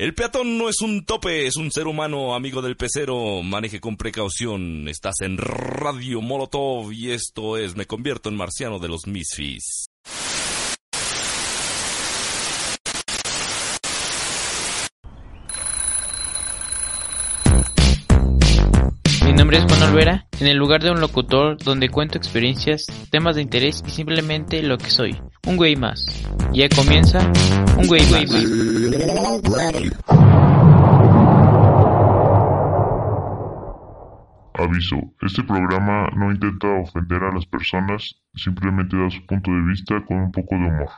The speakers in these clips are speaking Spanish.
El peatón no es un tope, es un ser humano amigo del pecero. Maneje con precaución. Estás en Radio Molotov y esto es Me convierto en marciano de los Misfits. Nombre es Juan Olvera, en el lugar de un locutor donde cuento experiencias, temas de interés y simplemente lo que soy, un güey más. Ya comienza un güey más. Aviso, este programa no intenta ofender a las personas, simplemente da su punto de vista con un poco de humor.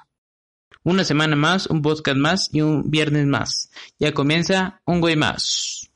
Una semana más, un podcast más y un viernes más. Ya comienza un güey más.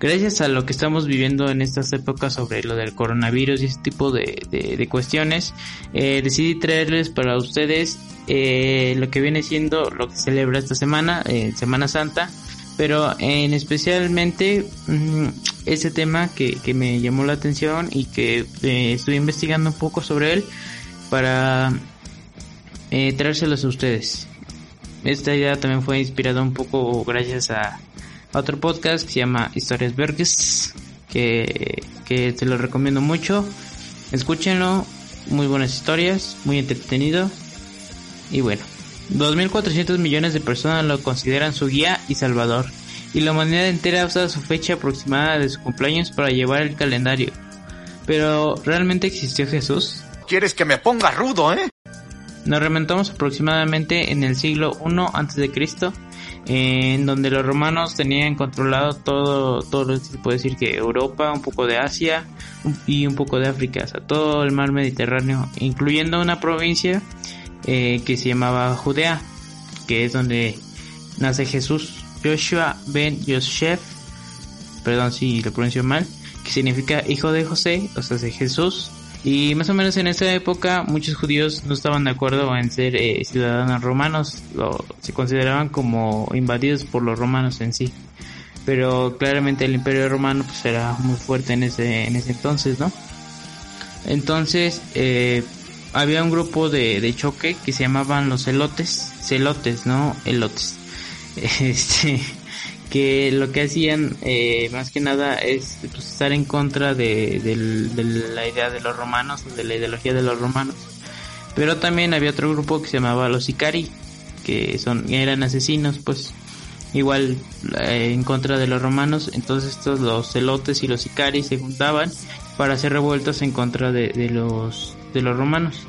Gracias a lo que estamos viviendo en estas épocas sobre lo del coronavirus y ese tipo de, de- cuestiones, eh, decidí traerles para ustedes eh, lo que viene siendo lo que celebra esta semana, eh, Semana Santa, pero en especialmente mm, ese tema que, que me llamó la atención y que estuve investigando un poco sobre él para traérselos a ustedes. Esta idea también fue inspirada un poco gracias a otro podcast que se llama Historias Verges, que, que te lo recomiendo mucho. Escúchenlo, muy buenas historias, muy entretenido. Y bueno, 2.400 millones de personas lo consideran su guía y salvador. Y la humanidad entera usa su fecha aproximada de su cumpleaños para llevar el calendario. Pero, ¿realmente existió Jesús? ¿Quieres que me ponga rudo, eh? Nos remontamos aproximadamente en el siglo I antes de Cristo, en donde los romanos tenían controlado todo, todo se puede decir que Europa, un poco de Asia y un poco de África, o sea, todo el mar Mediterráneo, incluyendo una provincia eh, que se llamaba Judea, que es donde nace Jesús, Joshua ben Yosef, perdón si lo pronuncio mal, que significa hijo de José, o sea, de Jesús. Y más o menos en esa época muchos judíos no estaban de acuerdo en ser eh, ciudadanos romanos, se consideraban como invadidos por los romanos en sí. Pero claramente el imperio romano pues era muy fuerte en ese, en ese entonces, ¿no? Entonces eh, había un grupo de, de choque que se llamaban los celotes, celotes, ¿no? Elotes. Este, que lo que hacían eh, más que nada es pues, estar en contra de, la idea de los romanos, de la ideología de los romanos. Pero también había otro grupo que se llamaba los Sicari, que son eran asesinos, pues igual eh, en contra de los romanos. Entonces estos los celotes y los Sicari se juntaban para hacer revueltas en contra de, de los de los romanos.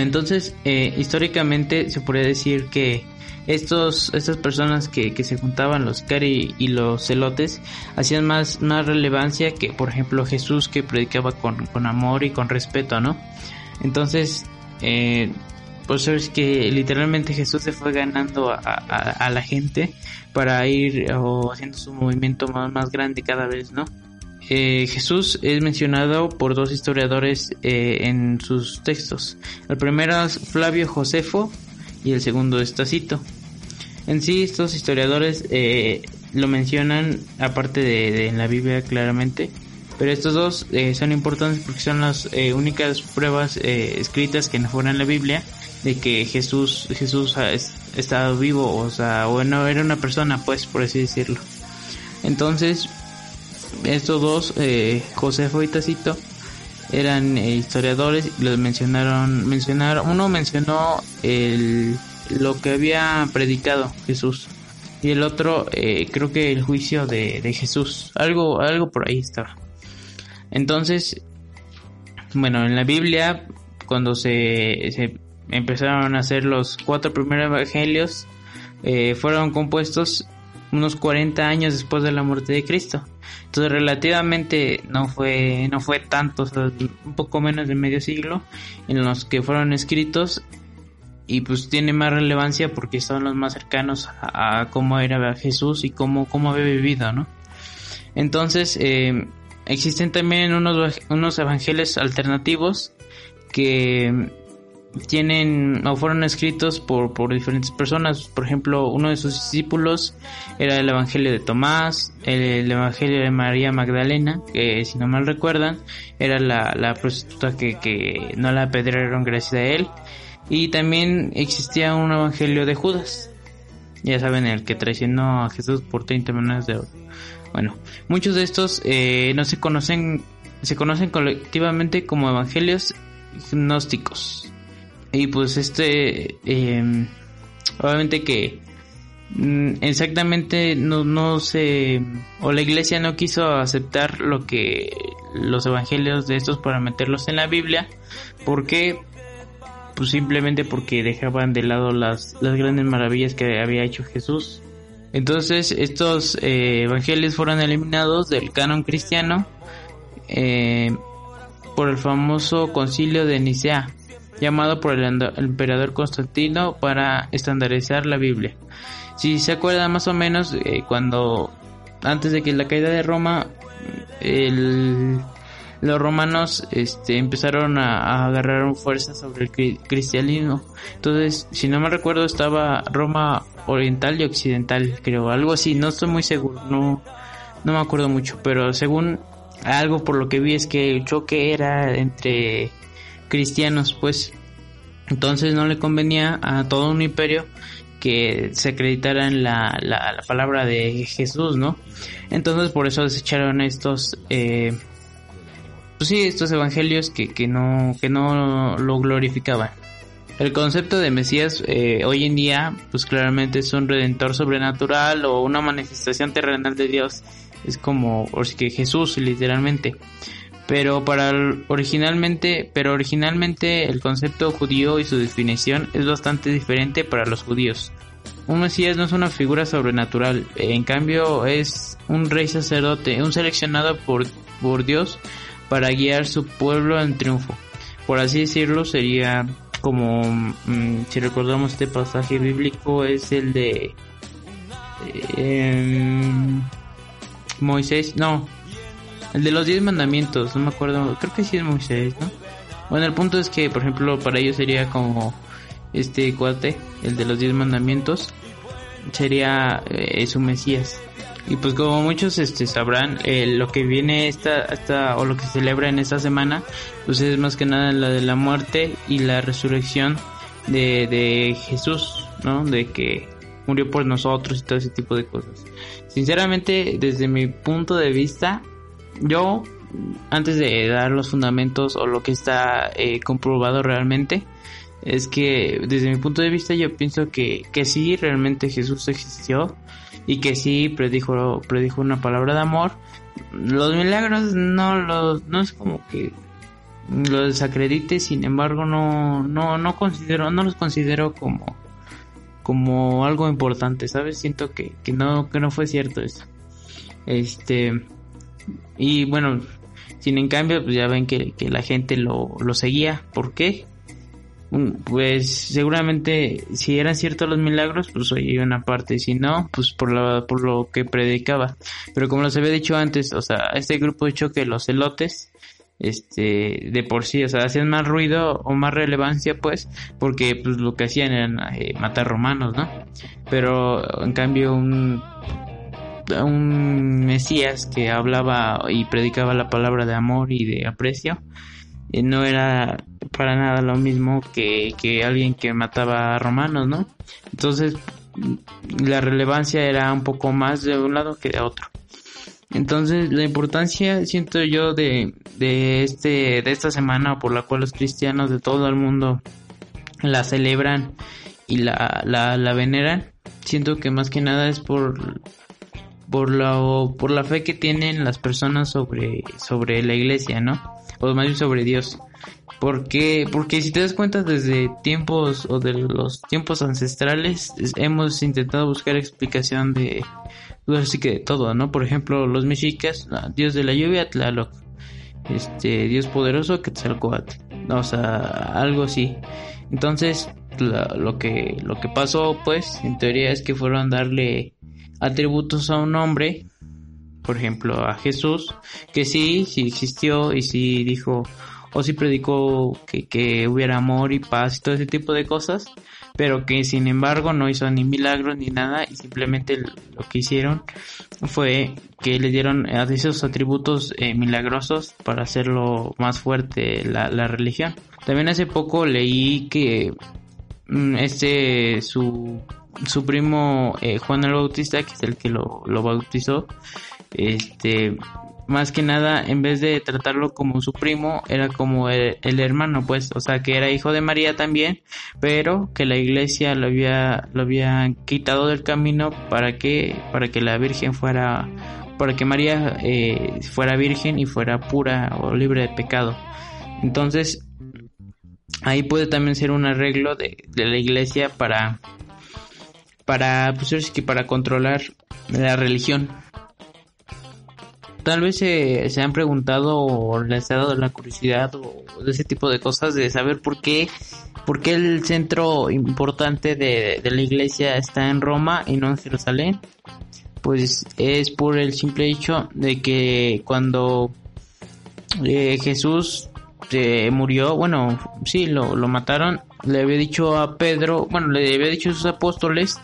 Entonces, eh, históricamente se podría decir que estos, estas personas que, que se juntaban, los cari y los celotes, hacían más, más relevancia que, por ejemplo, Jesús que predicaba con, con amor y con respeto, ¿no? Entonces, eh, pues es que literalmente Jesús se fue ganando a, a- la gente para ir haciendo su movimiento más, más grande cada vez, ¿no? Eh, Jesús es mencionado por dos historiadores eh, en sus textos. El primero es Flavio Josefo y el segundo es Tacito. En sí, estos historiadores eh, lo mencionan aparte de, en la Biblia claramente, pero estos dos eh, son importantes porque son las eh, únicas pruebas eh, escritas que no fueron en la Biblia de que Jesús Jesús ha es- estado vivo, o sea, bueno, era una persona, pues, por así decirlo. Entonces, estos dos, eh, Josefo y Tacito, eran eh, historiadores los mencionaron, mencionaron, uno mencionó el, lo que había predicado Jesús y el otro eh, creo que el juicio de, de Jesús, algo, algo por ahí estaba. Entonces, bueno, en la Biblia, cuando se, se empezaron a hacer los cuatro primeros evangelios, eh, fueron compuestos unos 40 años después de la muerte de Cristo. Entonces relativamente no fue no fue tanto, un poco menos de medio siglo en los que fueron escritos y pues tiene más relevancia porque son los más cercanos a, cómo era Jesús y cómo, cómo había vivido, ¿no? Entonces eh, existen también unos, unos evangelios alternativos que tienen o fueron escritos por, por diferentes personas. Por ejemplo, uno de sus discípulos era el Evangelio de Tomás, el, Evangelio de María Magdalena, que si no mal recuerdan, era la, la prostituta que, que no la apedrearon gracias a él. Y también existía un Evangelio de Judas, ya saben, el que traicionó a Jesús por 30 millones de oro. Bueno, muchos de estos eh, no se conocen, se conocen colectivamente como evangelios gnósticos. Y pues este, em, obviamente que mm, exactamente no, no se, o la iglesia no quiso aceptar lo que los evangelios de estos para meterlos en la Biblia. porque Pues simplemente porque dejaban de lado las, las grandes maravillas que había hecho Jesús. Entonces estos eh, evangelios fueron eliminados del canon cristiano eh, por el famoso concilio de Nicea llamado por el emperador Constantino para estandarizar la Biblia. Si se acuerdan más o menos, eh, cuando antes de que la caída de Roma, los romanos este, empezaron a, agarrar fuerza sobre el cristianismo. Entonces, si no me recuerdo, estaba Roma oriental y occidental, creo, algo así. No estoy muy seguro, no, no me acuerdo mucho, pero según algo por lo que vi es que el choque era entre cristianos, pues entonces no le convenía a todo un imperio que se acreditara en la, la, palabra de Jesús, ¿no? Entonces por eso desecharon estos, eh, pues sí, estos evangelios que, que, no, que no lo glorificaban. El concepto de Mesías eh, hoy en día, pues claramente es un redentor sobrenatural o una manifestación terrenal de Dios. Es como, o que Jesús, literalmente pero para originalmente, pero originalmente el concepto judío y su definición es bastante diferente para los judíos. Un Mesías no es una figura sobrenatural, en cambio es un rey sacerdote, un seleccionado por, por Dios para guiar su pueblo en triunfo. Por así decirlo, sería como, mm, si recordamos este pasaje bíblico, es el de eh, Moisés, no, el de los diez mandamientos, no me acuerdo, creo que sí es Moisés, ¿no? Bueno, el punto es que, por ejemplo, para ellos sería como este cuate, el de los diez mandamientos, sería eh, su Mesías. Y pues como muchos este sabrán, eh, lo que viene esta, esta, o lo que se celebra en esta semana, pues es más que nada la de la muerte y la resurrección de, de Jesús, ¿no? De que murió por nosotros y todo ese tipo de cosas. Sinceramente, desde mi punto de vista, yo, antes de dar los fundamentos o lo que está eh, comprobado realmente, es que desde mi punto de vista yo pienso que, que sí, realmente Jesús existió y que sí predijo, predijo una palabra de amor. Los milagros no los, no es como que los desacredite, sin embargo no, no, no considero, no los considero como, como algo importante, ¿sabes? Siento que, que no, que no fue cierto eso. Este, y bueno, sin en cambio, pues ya ven que, la gente lo, lo seguía. ¿Por qué? Pues seguramente si eran ciertos los milagros, pues oye una parte, si no, pues por, la, por lo que predicaba. Pero como les había dicho antes, o sea, este grupo de choque, los celotes, este, de por sí, o sea, hacían más ruido o más relevancia, pues, porque pues lo que hacían era eh, matar romanos, ¿no? Pero en cambio un un Mesías que hablaba y predicaba la palabra de amor y de aprecio, no era para nada lo mismo que, que alguien que mataba a romanos, ¿no? Entonces, la relevancia era un poco más de un lado que de otro. Entonces, la importancia, siento yo, de, de, este, de esta semana por la cual los cristianos de todo el mundo la celebran y la, la, la veneran, siento que más que nada es por por la, por la fe que tienen las personas sobre, sobre la iglesia, ¿no? O más bien sobre Dios. Porque, porque si te das cuenta desde tiempos o de los tiempos ancestrales hemos intentado buscar explicación de pues, así que de todo, ¿no? Por ejemplo, los mexicas, Dios de la lluvia, Tlaloc, este Dios poderoso, Quetzalcoatl, o sea, algo así. Entonces, lo que lo que pasó, pues, en teoría es que fueron a darle atributos a un hombre, por ejemplo a Jesús, que sí, sí existió y sí dijo o sí predicó que, que hubiera amor y paz y todo ese tipo de cosas, pero que sin embargo no hizo ni milagros ni nada y simplemente lo que hicieron fue que le dieron esos atributos eh, milagrosos para hacerlo más fuerte la, la religión. También hace poco leí que mm, este su su primo eh, Juan el Bautista, que es el que lo, lo bautizó, este más que nada, en vez de tratarlo como su primo, era como el, hermano, pues, o sea, que era hijo de María también, pero que la iglesia lo había, lo había quitado del camino para que, para que la Virgen fuera, para que María eh, fuera virgen y fuera pura o libre de pecado. Entonces, ahí puede también ser un arreglo de, de la iglesia para, para, pues, para controlar la religión tal vez se, se han preguntado o les ha dado la curiosidad o de ese tipo de cosas de saber por qué, por qué el centro importante de, la iglesia está en Roma y no en Jerusalén. Pues es por el simple hecho de que cuando eh, Jesús eh, murió, bueno, sí, lo, lo mataron, le había dicho a Pedro, bueno, le había dicho a sus apóstoles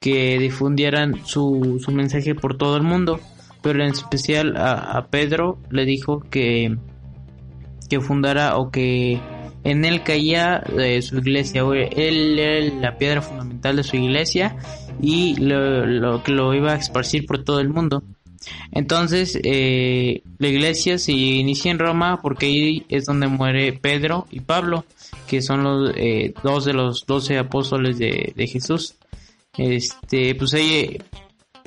que difundieran su, su mensaje por todo el mundo pero en especial a, Pedro le dijo que, que fundara o que en él caía eh, su iglesia, él era la piedra fundamental de su iglesia y lo, que lo iba a esparcir por todo el mundo. Entonces, eh, la iglesia se inicia en Roma porque ahí es donde muere Pedro y Pablo, que son los eh, dos de los doce apóstoles de, Jesús. Este, pues ahí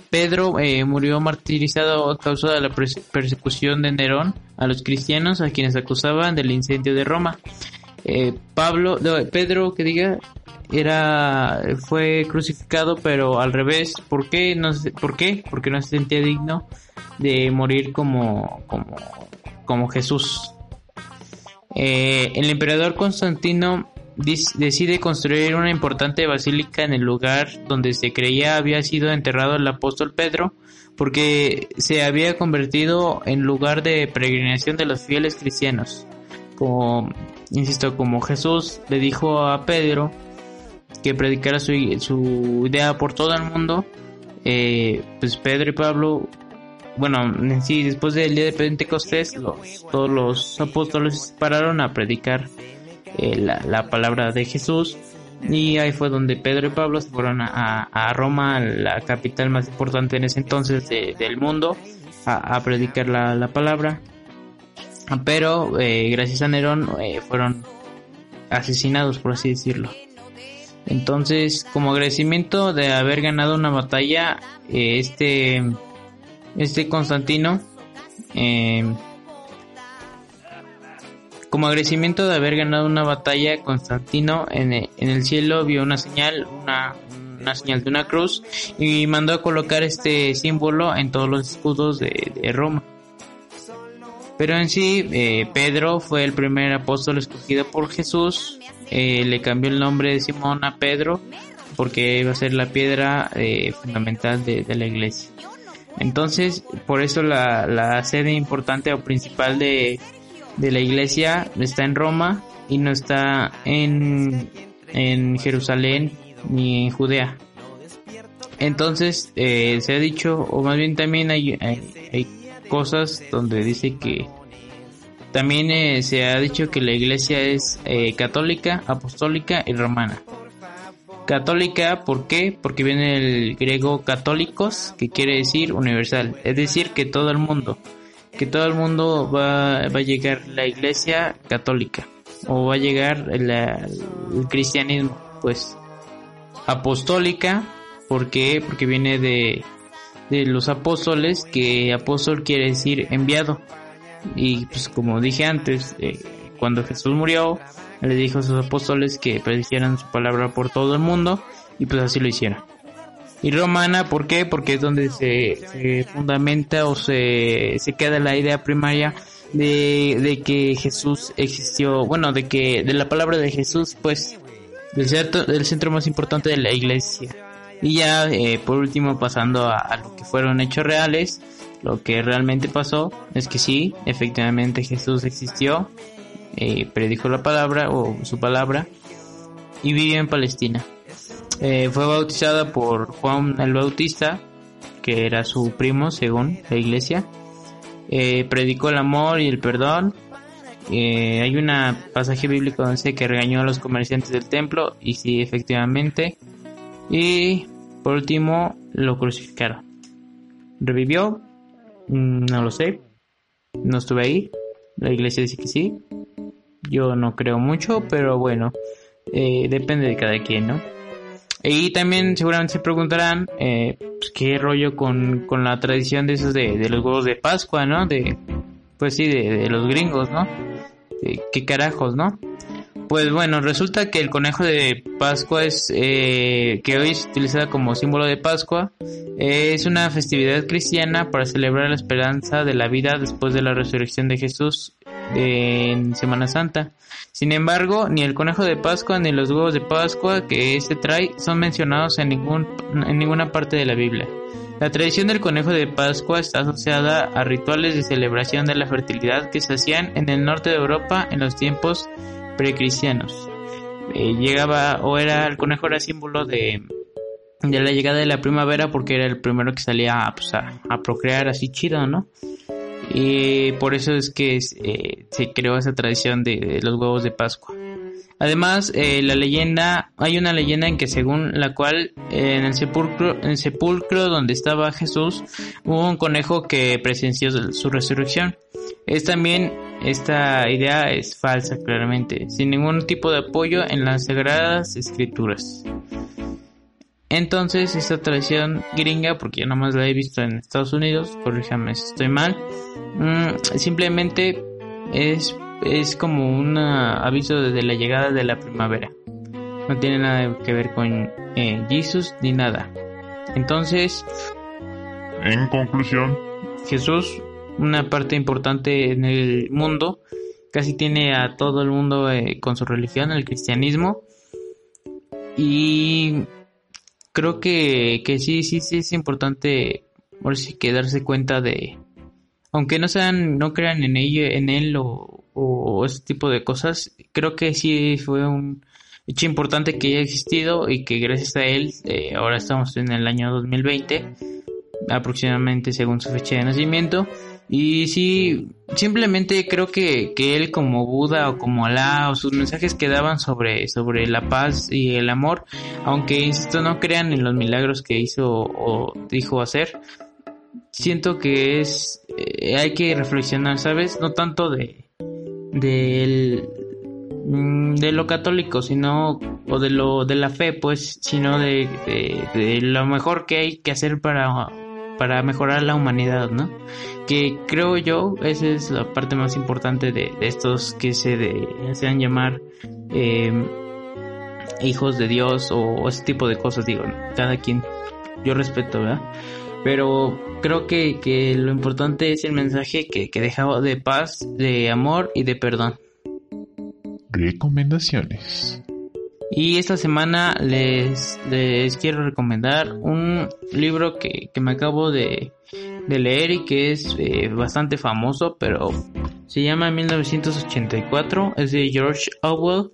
Pedro eh, murió martirizado a causa de la persecución de Nerón a los cristianos a quienes acusaban del incendio de Roma. Eh, Pablo, Pedro, que diga, era fue crucificado, pero al revés. ¿Por qué? No ¿Por qué? Porque no se sentía digno de morir como como como Jesús. Eh, el emperador Constantino decide construir una importante basílica en el lugar donde se creía había sido enterrado el apóstol Pedro, porque se había convertido en lugar de peregrinación de los fieles cristianos. Como, insisto, como Jesús le dijo a Pedro que predicara su, idea por todo el mundo, eh, pues Pedro y Pablo, bueno, sí, después del día de Pentecostés, los, todos los apóstoles pararon a predicar eh, la, palabra de Jesús. Y ahí fue donde Pedro y Pablo se fueron a, Roma, la capital más importante en ese entonces del mundo, a, predicar la, palabra. Pero eh, gracias a Nerón eh, fueron asesinados, por así decirlo. Entonces, como agradecimiento de haber ganado una batalla, este, este Constantino como agradecimiento de haber ganado una batalla, Constantino en el, cielo vio una señal, una, señal de una cruz y mandó a colocar este símbolo en todos los escudos de, Roma. Pero en sí, eh, Pedro fue el primer apóstol escogido por Jesús. Eh, le cambió el nombre de Simón a Pedro porque iba a ser la piedra eh, fundamental de, la iglesia. Entonces, por eso la, la sede importante o principal de, de la iglesia está en Roma y no está en, en Jerusalén ni en Judea. Entonces eh, se ha dicho, o más bien también hay, hay, cosas donde dice que también eh, se ha dicho que la iglesia es eh, católica, apostólica y romana. Católica, ¿por qué? Porque viene el griego católicos, que quiere decir universal, es decir, que todo el mundo que todo el mundo va, va a llegar la iglesia católica o va a llegar el cristianismo pues apostólica. Porque viene de, de los apóstoles que apóstol quiere decir enviado. Y pues como dije antes eh, cuando Jesús murió le dijo a sus apóstoles que predijeran su palabra por todo el mundo y pues así lo hicieron y romana, ¿por qué? Porque es donde se, fundamenta o se, se queda la idea primaria de, de, que Jesús existió, bueno, de que de la palabra de Jesús, pues, del centro, del centro más importante de la iglesia. Y ya, eh, por último, pasando a, a, lo que fueron hechos reales, lo que realmente pasó es que sí, efectivamente Jesús existió, eh, predijo la palabra o su palabra y vivió en Palestina. Eh, fue bautizada por Juan el Bautista, que era su primo según la iglesia. Eh, predicó el amor y el perdón. Eh, hay un pasaje bíblico donde dice que regañó a los comerciantes del templo y sí, efectivamente. Y por último, lo crucificaron. ¿Revivió? Mm, no lo sé. No estuve ahí. La iglesia dice que sí. Yo no creo mucho, pero bueno, eh, depende de cada quien, ¿no? Y también seguramente se preguntarán eh, pues, qué rollo con, con, la tradición de esos de, de, los huevos de Pascua, ¿no? De, pues sí, de, de los gringos, ¿no? ¿Qué carajos, no? Pues bueno, resulta que el conejo de Pascua es eh, que hoy es utilizada como símbolo de Pascua. es una festividad cristiana para celebrar la esperanza de la vida después de la resurrección de Jesús en Semana Santa. Sin embargo, ni el conejo de Pascua ni los huevos de Pascua que se trae son mencionados en, ningún, en ninguna parte de la Biblia. La tradición del conejo de Pascua está asociada a rituales de celebración de la fertilidad que se hacían en el norte de Europa en los tiempos precristianos. Eh, llegaba o era el conejo era símbolo de, de la llegada de la primavera porque era el primero que salía pues, a, a procrear así chido, ¿no? Y por eso es que eh, se creó esa tradición de, los huevos de Pascua. Además, eh, la leyenda, hay una leyenda en que según la cual en el sepulcro, en el sepulcro donde estaba Jesús hubo un conejo que presenció su resurrección. Es también esta idea es falsa, claramente, sin ningún tipo de apoyo en las sagradas escrituras. Entonces, esta tradición gringa, porque yo nada más la he visto en Estados Unidos, corríjame si estoy mal, mm, simplemente es, es como un aviso desde la llegada de la primavera. No tiene nada que ver con eh, Jesus ni nada. Entonces, en conclusión, Jesús una parte importante en el mundo, casi tiene a todo el mundo eh, con su religión, el cristianismo. Y creo que, que sí, sí, sí es importante por si que darse cuenta de, aunque no sean, no crean en ello, en él o, o ese tipo de cosas, creo que sí fue un hecho importante que haya existido y que gracias a él, eh, ahora estamos en el año 2020, aproximadamente según su fecha de nacimiento, y sí, simplemente creo que, que él como Buda o como Alá o sus mensajes que daban sobre, sobre la paz y el amor, aunque insisto no crean en los milagros que hizo o dijo hacer, siento que es, eh, hay que reflexionar, ¿sabes? No tanto de, de, mm, de lo católico, sino, o de lo, de la fe, pues, sino de, de, de lo mejor que hay que hacer para para mejorar la humanidad, ¿no? Que creo yo, esa es la parte más importante de, estos que se desean llamar em, hijos de Dios o, ese tipo de cosas, digo, cada quien, yo respeto, ¿verdad? Pero creo que, que lo importante es el mensaje que, que dejaba de paz, de amor y de perdón. Recomendaciones. Y esta semana les, quiero recomendar un libro que, que me acabo de, de, leer y que es eh, bastante famoso, pero se llama 1984, es de George Orwell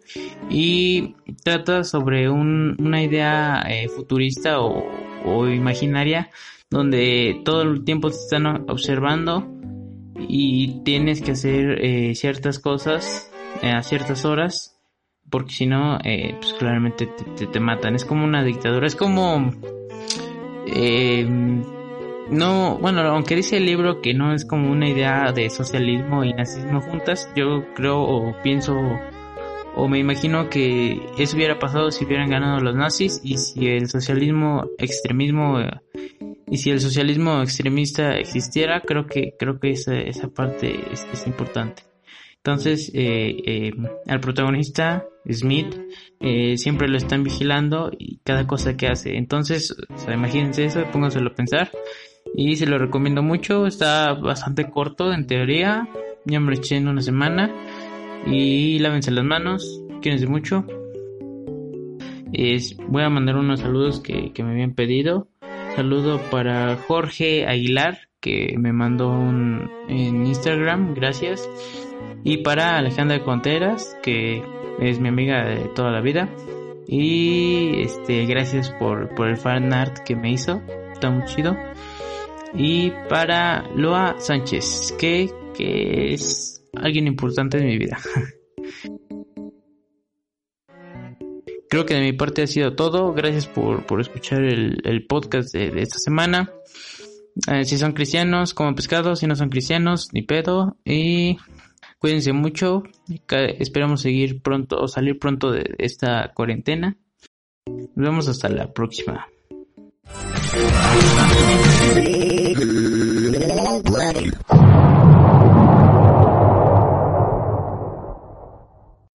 y trata sobre un, una idea eh, futurista o, o, imaginaria donde todo el tiempo te están observando y tienes que hacer eh, ciertas cosas a ciertas horas porque si no, eh, pues claramente te, te, matan. Es como una dictadura, es como... Eh, no, bueno, aunque dice el libro que no es como una idea de socialismo y nazismo juntas, yo creo o pienso o me imagino que eso hubiera pasado si hubieran ganado los nazis y si el socialismo extremismo y si el socialismo extremista existiera, creo que creo que esa, esa parte es importante. Entonces, eh, eh, al protagonista, Smith, eh, siempre lo están vigilando y cada cosa que hace. Entonces, imagínense eso, pónganselo a pensar. Y se lo recomiendo mucho, está bastante corto en teoría. Ya me lo eché en una semana. Y lávense las manos, quédense mucho. voy a mandar unos saludos que, que me habían pedido. Saludo para Jorge Aguilar, que me mandó un en Instagram, gracias. Y para Alejandra Conteras, que es mi amiga de toda la vida. Y este, gracias por, por el fan art que me hizo, está muy chido. Y para Loa Sánchez, que, que es alguien importante en mi vida. Creo que de mi parte ha sido todo. Gracias por, por escuchar el, el podcast de, de, esta semana. Eh, si son cristianos, como pescado. Si no son cristianos, ni pedo. Y cuídense mucho. Esperamos seguir pronto o salir pronto de esta cuarentena. Nos vemos hasta la próxima.